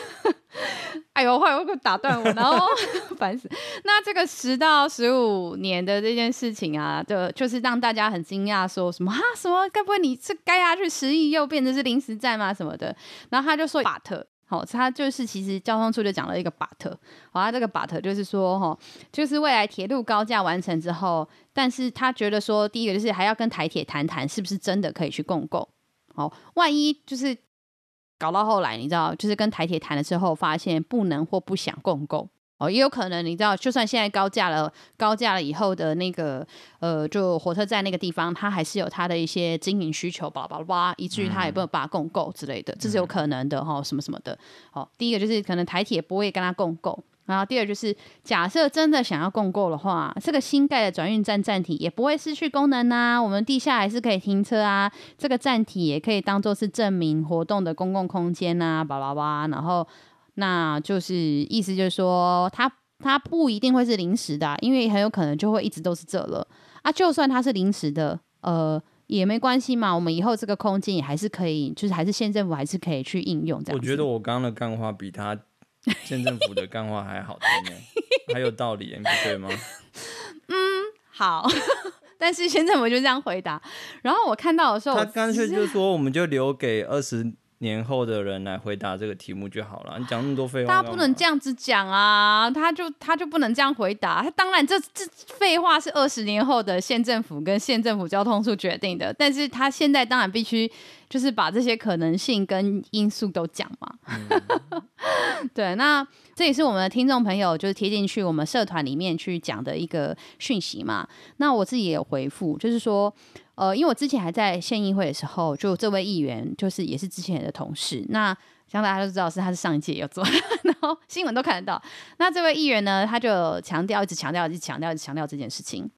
哎呦，坏，我给打断我，然后 烦死。那这个十到十五年的这件事情啊，就就是让大家很惊讶，说什么啊？什么？该不会你是该下去十亿又变成是临时站吗？什么的？然后他就说巴特。好，他就是其实交通处就讲了一个 but，好，他这个 but 就是说，哈，就是未来铁路高架完成之后，但是他觉得说，第一个就是还要跟台铁谈谈，是不是真的可以去共构，好，万一就是搞到后来，你知道，就是跟台铁谈了之后，发现不能或不想共购。哦，也有可能，你知道，就算现在高架了，高架了以后的那个，呃，就火车站那个地方，它还是有它的一些经营需求，巴拉巴拉巴拉，以至于它也不能把它共购之类的，这是有可能的哈、哦，什么什么的。好、哦，第一个就是可能台铁不会跟它共构，然后第二就是假设真的想要共购的话，这个新盖的转运站站体也不会失去功能啊，我们地下还是可以停车啊，这个站体也可以当做是证明活动的公共空间啊，巴拉巴，然后。那就是意思就是说，它它不一定会是临时的啊，因为很有可能就会一直都是这了啊。就算它是临时的，呃，也没关系嘛。我们以后这个空间也还是可以，就是还是县政府还是可以去应用这样。我觉得我刚刚的干话比他县政府的干话还好听呢，还有道理，你不对吗？嗯，好。但是县政府就这样回答。然后我看到的时候，他干脆就说，我们就留给二十。年后的人来回答这个题目就好了。你讲那么多废话，他不能这样子讲啊！他就他就不能这样回答。他当然这这废话是二十年后的县政府跟县政府交通处决定的，但是他现在当然必须就是把这些可能性跟因素都讲嘛。嗯、对，那这也是我们的听众朋友就是贴进去我们社团里面去讲的一个讯息嘛。那我自己也有回复，就是说。呃，因为我之前还在县议会的时候，就这位议员就是也是之前的同事，那像大家都知道是他是上一届有做，然后新闻都看得到。那这位议员呢，他就强调，一直强调，一直强调，一直强调这件事情。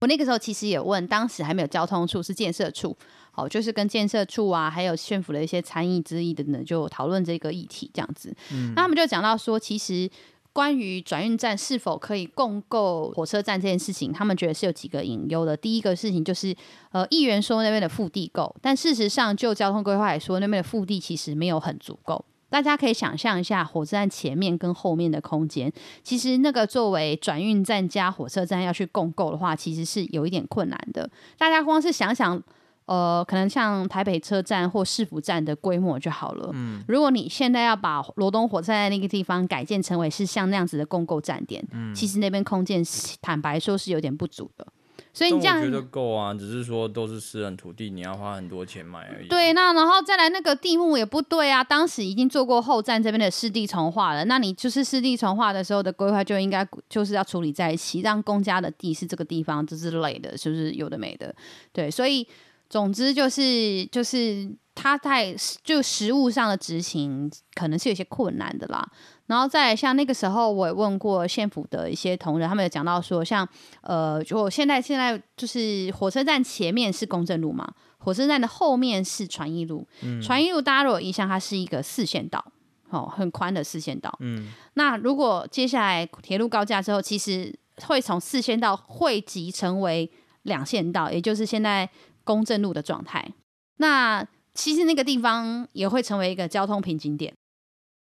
我那个时候其实也问，当时还没有交通处，是建设处，好，就是跟建设处啊，还有县府的一些参议之意等等，就讨论这个议题这样子。嗯，那他们就讲到说，其实。关于转运站是否可以共购火车站这件事情，他们觉得是有几个隐忧的。第一个事情就是，呃，议员说那边的腹地够，但事实上就交通规划来说，那边的腹地其实没有很足够。大家可以想象一下，火车站前面跟后面的空间，其实那个作为转运站加火车站要去共购的话，其实是有一点困难的。大家光是想想。呃，可能像台北车站或市府站的规模就好了。嗯，如果你现在要把罗东火车站那个地方改建成为是像那样子的共构站点，嗯，其实那边空间坦白说是有点不足的。所以你这样我觉得够啊，只是说都是私人土地，你要花很多钱买而已。对，那然后再来那个地目也不对啊，当时已经做过后站这边的湿地重划了，那你就是湿地重划的时候的规划就应该就是要处理在一起，让公家的地是这个地方这之类的，是不是有的没的？对，所以。总之就是就是他在就实物上的执行可能是有些困难的啦。然后再像那个时候我也问过县府的一些同仁，他们有讲到说，像呃，就现在现在就是火车站前面是公正路嘛，火车站的后面是传艺路。嗯，传艺路大家如果有印象，它是一个四线道，哦，很宽的四线道。嗯，那如果接下来铁路高架之后，其实。会从四线道汇集成为两线道，也就是现在公正路的状态。那其实那个地方也会成为一个交通瓶颈点。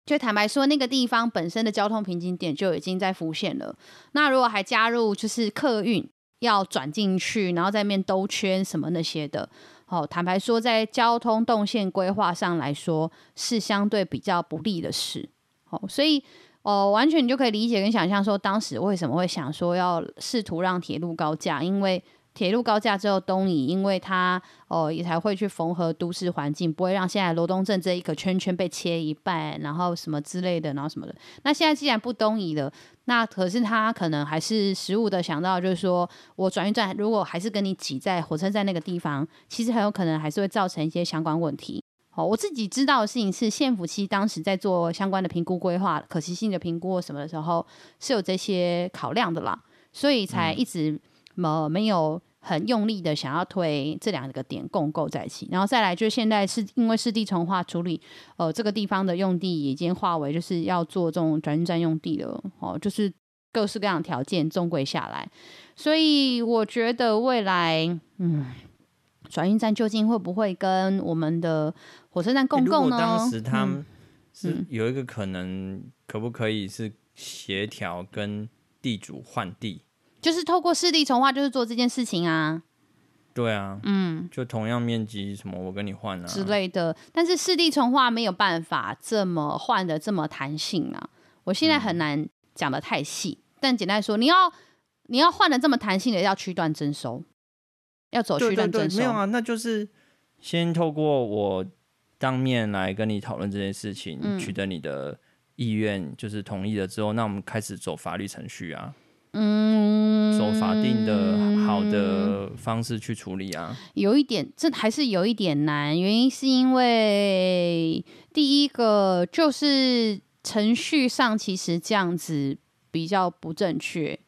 就坦白说，那个地方本身的交通瓶颈点就已经在浮现了。那如果还加入就是客运要转进去，然后在面兜圈什么那些的，哦，坦白说，在交通动线规划上来说，是相对比较不利的事。哦，所以哦，完全你就可以理解跟想象说，当时为什么会想说要试图让铁路高架，因为。铁路高架之后，东移因为它哦也才会去缝合都市环境，不会让现在罗东镇这一个圈圈被切一半，然后什么之类的，然后什么的。那现在既然不东移了，那可是他可能还是实物的想到，就是说我转运站如果还是跟你挤在火车站那个地方，其实很有可能还是会造成一些相关问题。哦，我自己知道的事情是，县府其实当时在做相关的评估规划、可行性的评估什么的时候，是有这些考量的啦，所以才一直呃没有。很用力的想要推这两个点共构在一起，然后再来就是现在是因为市地重划处理，呃，这个地方的用地已经划为就是要做这种转运站用地了，哦，就是各式各样的条件综归下来，所以我觉得未来，嗯，转运站究竟会不会跟我们的火车站共构呢？当时他们是有一个可能，可不可以是协调跟地主换地？就是透过市地重划，就是做这件事情啊。对啊，嗯，就同样面积什么，我跟你换啊之类的。但是市地重划没有办法这么换的这么弹性啊。我现在很难讲的太细，嗯、但简单说，你要你要换的这么弹性的，要区段征收，要走区段征收。对对对，没有啊，那就是先透过我当面来跟你讨论这件事情，嗯、取得你的意愿，就是同意了之后，那我们开始走法律程序啊。嗯，走法定的好的方式去处理啊，有一点，这还是有一点难。原因是因为第一个就是程序上其实这样子比较不正确，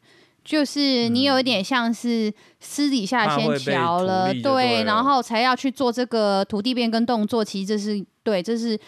就是你有一点像是私底下先调了，对，对，然后才要去做这个土地变更动作。其实这是对，这是。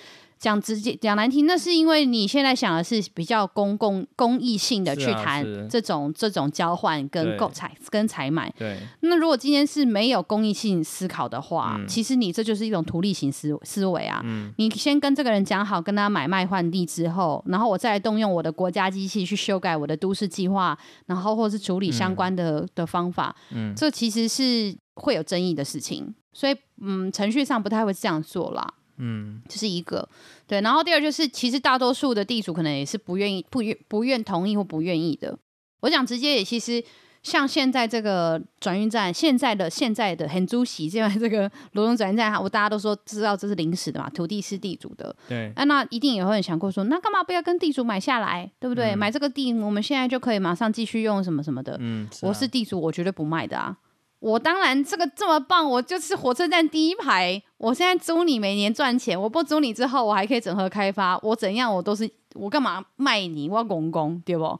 讲直接讲难听，那是因为你现在想的是比较公共公益性的去谈这种、啊、这种交换跟购采跟采买。对。那如果今天是没有公益性思考的话，嗯、其实你这就是一种图利型思思维啊。嗯。你先跟这个人讲好，跟他买卖换地之后，然后我再来动用我的国家机器去修改我的都市计划，然后或是处理相关的、嗯、的方法。嗯。这其实是会有争议的事情，所以嗯，程序上不太会这样做啦。嗯，这是一个对，然后第二就是，其实大多数的地主可能也是不愿意、不愿、不愿同意或不愿意的。我讲直接也，其实像现在这个转运站，现在的现在的很租喜，现在这个罗东转运站，我大家都说知道这是临时的嘛，土地是地主的，对，啊、那一定也会很想过说，那干嘛不要跟地主买下来，对不对？嗯、买这个地，我们现在就可以马上继续用什么什么的。嗯，是啊、我是地主，我绝对不卖的啊。我当然这个这么棒，我就是火车站第一排。我现在租你每年赚钱，我不租你之后，我还可以整合开发，我怎样我都是我干嘛卖你？我要公公对不？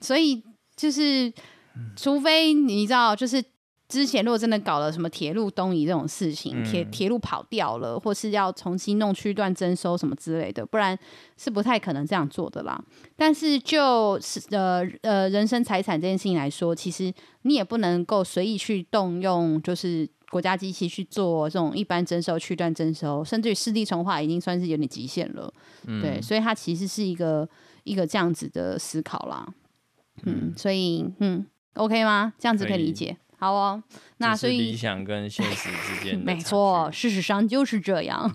所以就是，除非你知道，就是。之前如果真的搞了什么铁路东移这种事情，铁铁路跑掉了，或是要重新弄区段征收什么之类的，不然是不太可能这样做的啦。但是就是呃呃人身财产这件事情来说，其实你也不能够随意去动用，就是国家机器去做这种一般征收、区段征收，甚至于市地重划已经算是有点极限了。嗯、对，所以它其实是一个一个这样子的思考啦。嗯，所以嗯，OK 吗？这样子可以理解。好哦，那所以理想跟现实之间，没错，事实上就是这样。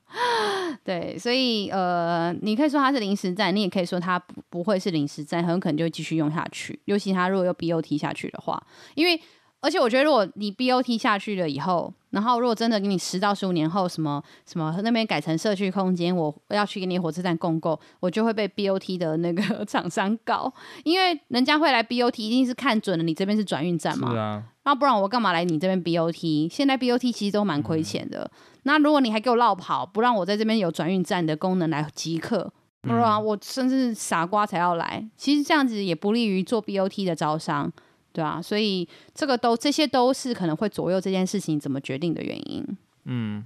对，所以呃，你可以说它是临时站，你也可以说它不不会是临时站，很有可能就会继续用下去。尤其它如果又 BOT 下去的话，因为。而且我觉得，如果你 BOT 下去了以后，然后如果真的给你十到十五年后，什么什么那边改成社区空间，我要去给你火车站共购，我就会被 BOT 的那个 厂商告，因为人家会来 BOT，一定是看准了你这边是转运站嘛。那不然我干嘛来你这边 BOT？现在 BOT 其实都蛮亏钱的。嗯、那如果你还给我绕跑，不让我在这边有转运站的功能来即刻，不然我甚至傻瓜才要来。其实这样子也不利于做 BOT 的招商。对啊，所以这个都这些都是可能会左右这件事情怎么决定的原因。嗯，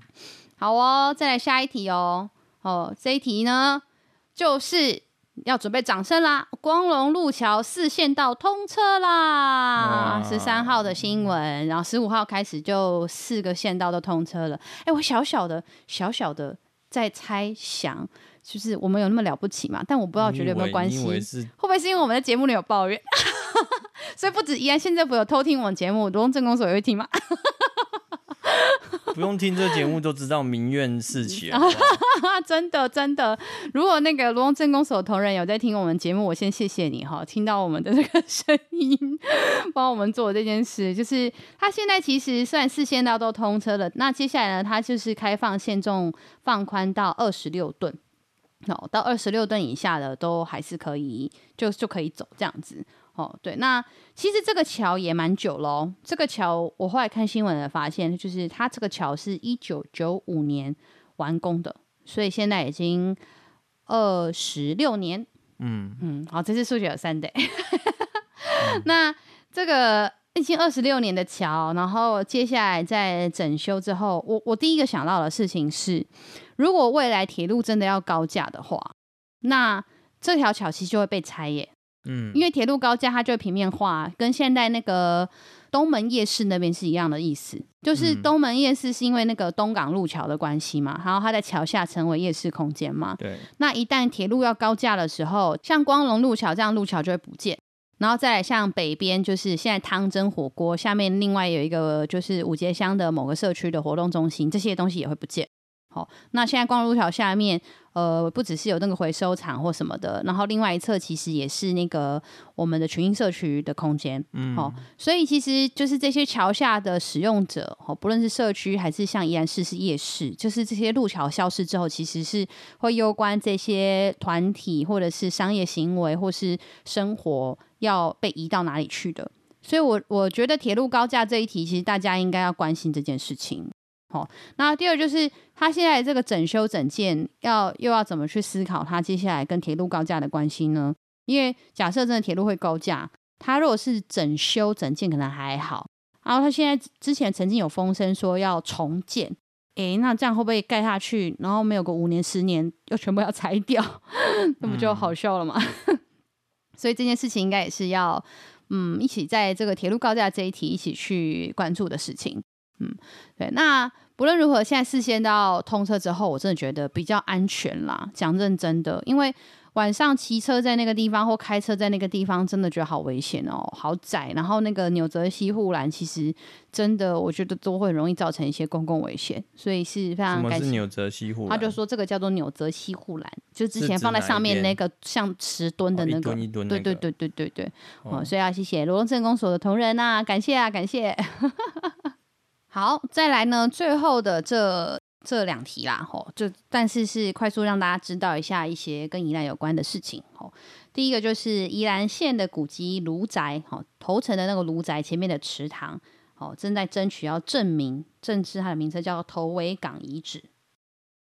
好哦，再来下一题哦。哦，这一题呢，就是要准备掌声啦！光荣路桥四线道通车啦！十三号的新闻，然后十五号开始就四个线道都通车了。哎、欸，我小小的、小小的在猜想，就是我们有那么了不起嘛？但我不知道，绝对有没有关系？会不会是因为我们的节目里有抱怨？所以不止宜兰县政府有偷听我们节目，罗东镇公所也会听吗？不用听这节目就知道民怨四起啊，真的真的。如果那个罗东镇公所同仁有在听我们节目，我先谢谢你哈，听到我们的这个声音，帮我们做这件事。就是他现在其实虽然四线道都通车了，那接下来呢，他就是开放限重放宽到二十六吨，哦，到二十六吨以下的都还是可以，就就可以走这样子。哦，对，那其实这个桥也蛮久喽。这个桥我后来看新闻的，发现就是它这个桥是一九九五年完工的，所以现在已经二十六年。嗯嗯，好，这次数学有三对。嗯、那这个已经二十六年的桥，然后接下来在整修之后，我我第一个想到的事情是，如果未来铁路真的要高架的话，那这条桥其实就会被拆耶。嗯，因为铁路高架它就会平面化，跟现在那个东门夜市那边是一样的意思。就是东门夜市是因为那个东港路桥的关系嘛，然后它在桥下成为夜市空间嘛。对。那一旦铁路要高架的时候，像光荣路桥这样路桥就会不见，然后再来像北边就是现在汤蒸火锅下面另外有一个就是五节乡的某个社区的活动中心，这些东西也会不见。好，那现在光路桥下面，呃，不只是有那个回收厂或什么的，然后另外一侧其实也是那个我们的群英社区的空间，嗯，好，所以其实就是这些桥下的使用者，哦，不论是社区还是像宜兰市是夜市，就是这些路桥消失之后，其实是会攸关这些团体或者是商业行为或是生活要被移到哪里去的，所以我我觉得铁路高架这一题，其实大家应该要关心这件事情。好，那第二就是他现在这个整修整建要又要怎么去思考他接下来跟铁路高架的关系呢？因为假设真的铁路会高架，他如果是整修整建可能还好，然后他现在之前曾经有风声说要重建，诶，那这样会不会盖下去，然后没有个五年十年又全部要拆掉，那不就好笑了吗？所以这件事情应该也是要嗯一起在这个铁路高架这一题一起去关注的事情。嗯，对，那不论如何，现在四线到通车之后，我真的觉得比较安全啦。讲认真的，因为晚上骑车在那个地方或开车在那个地方，真的觉得好危险哦，好窄。然后那个纽泽西护栏，其实真的我觉得都会容易造成一些公共危险，所以是非常感谢。什么是纽泽西护栏？他就说这个叫做纽泽西护栏，就之前放在上面那个像石墩的那个，哦一吨一吨那个、对对对对对对。哦，哦，所以要谢谢罗东镇公所的同仁啊，感谢啊，感谢。好，再来呢，最后的这这两题啦，吼，就但是是快速让大家知道一下一些跟宜兰有关的事情，吼。第一个就是宜兰县的古迹芦宅，吼，头城的那个芦宅前面的池塘，哦，正在争取要证明，正式它的名称叫头尾港遗址。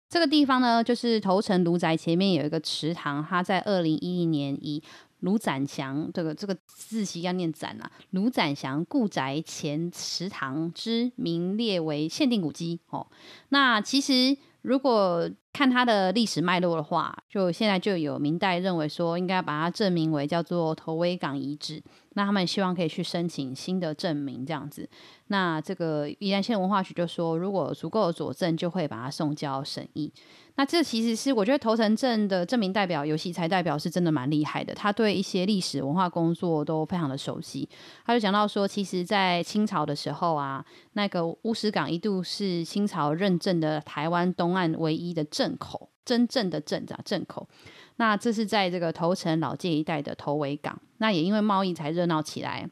这个地方呢，就是头城芦宅前面有一个池塘，它在二零一一年以卢展祥，这个这个字形要念展啊。卢展祥故宅前池塘之名列为限定古迹哦。那其实如果看它的历史脉络的话，就现在就有明代认为说，应该把它正名为叫做头威港遗址。那他们希望可以去申请新的证明，这样子。那这个宜兰县文化局就说，如果足够佐证，就会把它送交审议。那这其实是我觉得头城镇的证明代表游戏才代表是真的蛮厉害的，他对一些历史文化工作都非常的熟悉。他就讲到说，其实，在清朝的时候啊，那个乌石港一度是清朝认证的台湾东岸唯一的镇口，真正的镇长镇口。那这是在这个头城老街一带的头尾港，那也因为贸易才热闹起来。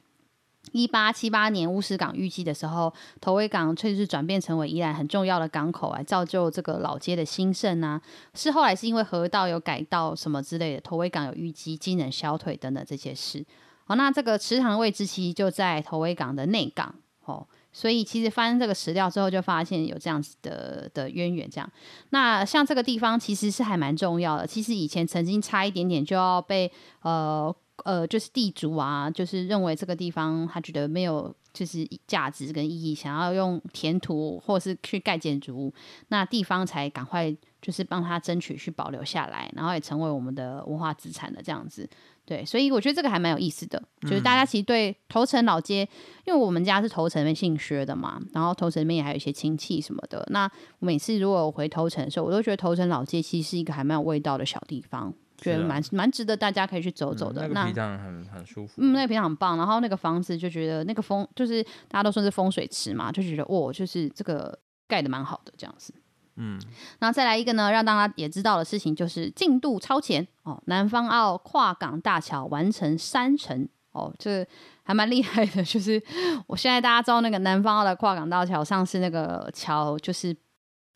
一八七八年乌石港淤积的时候，头尾港确实是转变成为宜兰很重要的港口，来造就这个老街的兴盛啊。是后来是因为河道有改道什么之类的，头尾港有淤积，机能消退等等这些事。好，那这个池塘的位置其实就在头尾港的内港哦，所以其实翻这个史料之后，就发现有这样子的的渊源。这样，那像这个地方其实是还蛮重要的。其实以前曾经差一点点就要被呃。呃，就是地主啊，就是认为这个地方他觉得没有就是价值跟意义，想要用填土或是去盖建筑物，那地方才赶快就是帮他争取去保留下来，然后也成为我们的文化资产的这样子。对，所以我觉得这个还蛮有意思的，就是大家其实对头城老街，因为我们家是头城那边姓薛的嘛，然后头城那边也还有一些亲戚什么的。那每次如果我回头城的时候，我都觉得头城老街其实是一个还蛮有味道的小地方。觉得蛮蛮值得大家可以去走走的。嗯、那个皮塘很很舒服。嗯，那个皮塘很棒。然后那个房子就觉得那个风就是大家都说是风水池嘛，就觉得哦，就是这个盖的蛮好的这样子。嗯。然后再来一个呢，让大家也知道的事情就是进度超前哦，南方澳跨港大桥完成三成哦，这还蛮厉害的。就是我现在大家知道那个南方澳的跨港大桥上是那个桥就是。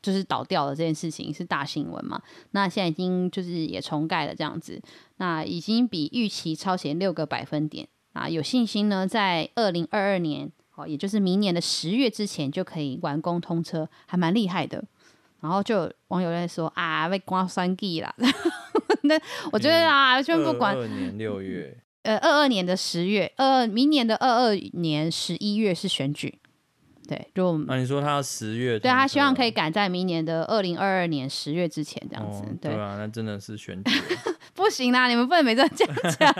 就是倒掉了这件事情是大新闻嘛？那现在已经就是也重盖了这样子，那已经比预期超前六个百分点啊，有信心呢，在二零二二年哦，也就是明年的十月之前就可以完工通车，还蛮厉害的。然后就网友在说啊，被刮三 G 啦。那我觉得啊，就不管二年六月，呃，二二年的十月，二二明年的二二年十一月是选举。对，就啊，你说他要十月，对他希望可以赶在明年的二零二二年十月之前这样子。对啊，那真的是选举，不行啦，你们不能每次这样讲。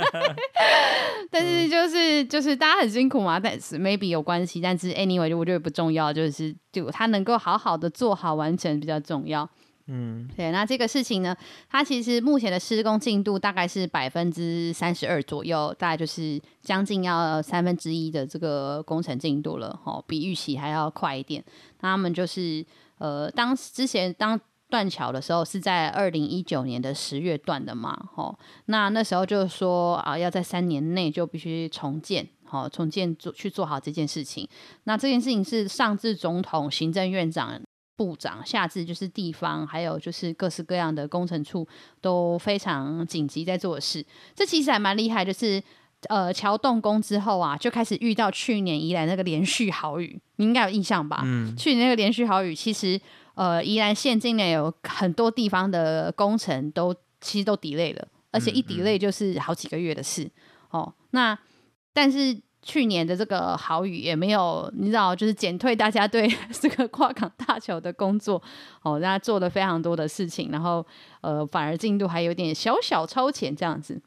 但是就是就是大家很辛苦嘛，但是 maybe 有关系，但是 anyway 我觉得不重要，就是就他能够好好的做好完成比较重要。嗯，对，那这个事情呢，它其实目前的施工进度大概是百分之三十二左右，大概就是将近要三分之一的这个工程进度了，哦，比预期还要快一点。那他们就是呃，当之前当断桥的时候是在二零一九年的十月断的嘛，哦，那那时候就是说啊，要在三年内就必须重建，好，重建做去做好这件事情。那这件事情是上至总统、行政院长。部长，下至就是地方，还有就是各式各样的工程处都非常紧急在做的事。这其实还蛮厉害，就是呃桥动工之后啊，就开始遇到去年以来那个连续豪雨，你应该有印象吧？嗯，去年那个连续豪雨，其实呃宜兰县境内有很多地方的工程都其实都 delay 了，而且一 delay 就是好几个月的事。嗯嗯哦，那但是。去年的这个豪雨也没有，你知道，就是减退大家对 这个跨港大桥的工作哦，大家做了非常多的事情，然后呃，反而进度还有点小小超前这样子。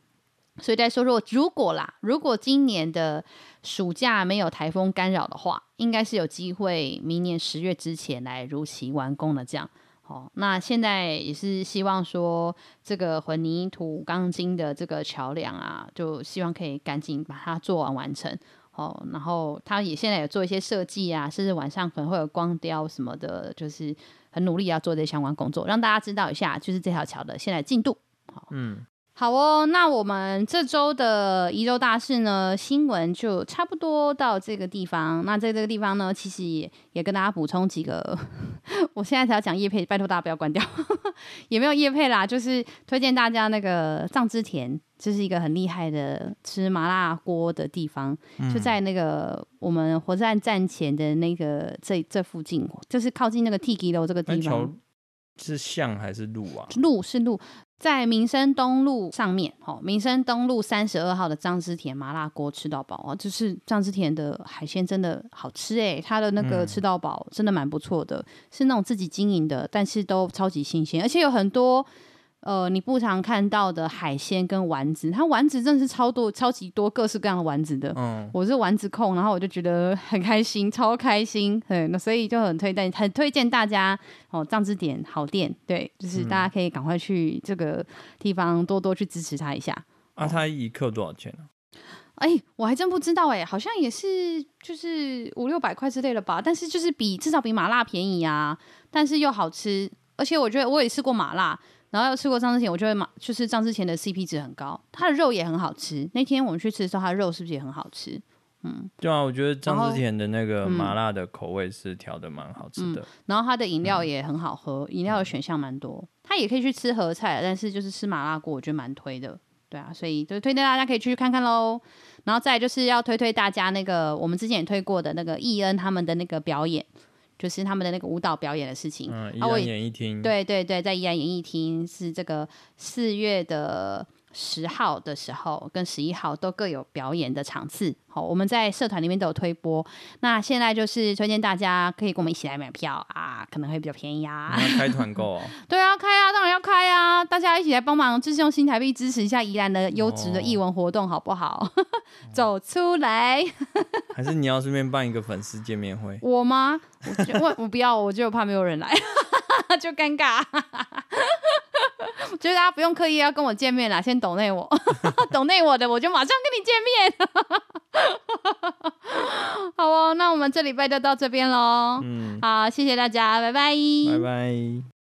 所以再说说，如果啦，如果今年的暑假没有台风干扰的话，应该是有机会明年十月之前来如期完工的这样。哦，那现在也是希望说，这个混凝土钢筋的这个桥梁啊，就希望可以赶紧把它做完完成。哦，然后他也现在有做一些设计啊，甚至晚上可能会有光雕什么的，就是很努力要做这相关工作，让大家知道一下，就是这条桥的现在进度。好，嗯。好哦，那我们这周的宜周大事呢，新闻就差不多到这个地方。那在这个地方呢，其实也也跟大家补充几个，我现在才要讲叶配，拜托大家不要关掉，也没有叶配啦，就是推荐大家那个藏之田，这是一个很厉害的吃麻辣锅的地方，嗯、就在那个我们火车站站前的那个这这附近，就是靠近那个 Tiki 楼这个地方。是巷还是路啊？路是路。在民生东路上面，哦，民生东路三十二号的张之田麻辣锅吃到饱哦，就是张之田的海鲜真的好吃诶，它的那个吃到饱真的蛮不错的，嗯、是那种自己经营的，但是都超级新鲜，而且有很多。呃，你不常看到的海鲜跟丸子，它丸子真的是超多、超级多各式各样的丸子的。嗯，我是丸子控，然后我就觉得很开心，超开心。对，那所以就很推荐，很推荐大家哦，藏之点好店，对，就是大家可以赶快去这个地方多多去支持他一下。啊，他一克多少钱呢？哎、欸，我还真不知道哎、欸，好像也是就是五六百块之类的吧，但是就是比至少比麻辣便宜啊，但是又好吃，而且我觉得我也试过麻辣。然后又吃过藏之前，我觉得嘛，就是藏之前的 CP 值很高，它的肉也很好吃。那天我们去吃的时候，它的肉是不是也很好吃？嗯，对啊，我觉得张之前的那个麻辣的口味是调的蛮好吃的。然后它的饮料也很好喝，饮料的选项蛮多。它也可以去吃合菜，但是就是吃麻辣锅，我觉得蛮推的。对啊，所以就推荐大家可以去看看喽。然后再就是要推推大家那个我们之前也推过的那个艺恩他们的那个表演。就是他们的那个舞蹈表演的事情。嗯，宜兰演艺厅。对对对，在怡然演艺厅是这个四月的十号的时候跟十一号都各有表演的场次，好，我们在社团里面都有推播。那现在就是推荐大家可以跟我们一起来买票啊，可能会比较便宜啊。开团 购哦？对啊，开啊，当然要开啊！大家一起来帮忙，就是用新台币支持一下宜兰的优质的艺文活动，好不好？哦、走出来。还是你要顺便办一个粉丝见面会？我吗？我我我不要，我就怕没有人来，就尴尬。觉得大家不用刻意要跟我见面啦，先抖内我，抖内我的，我就马上跟你见面。好哦，那我们这礼拜就到这边喽。嗯，好，谢谢大家，拜拜，拜拜。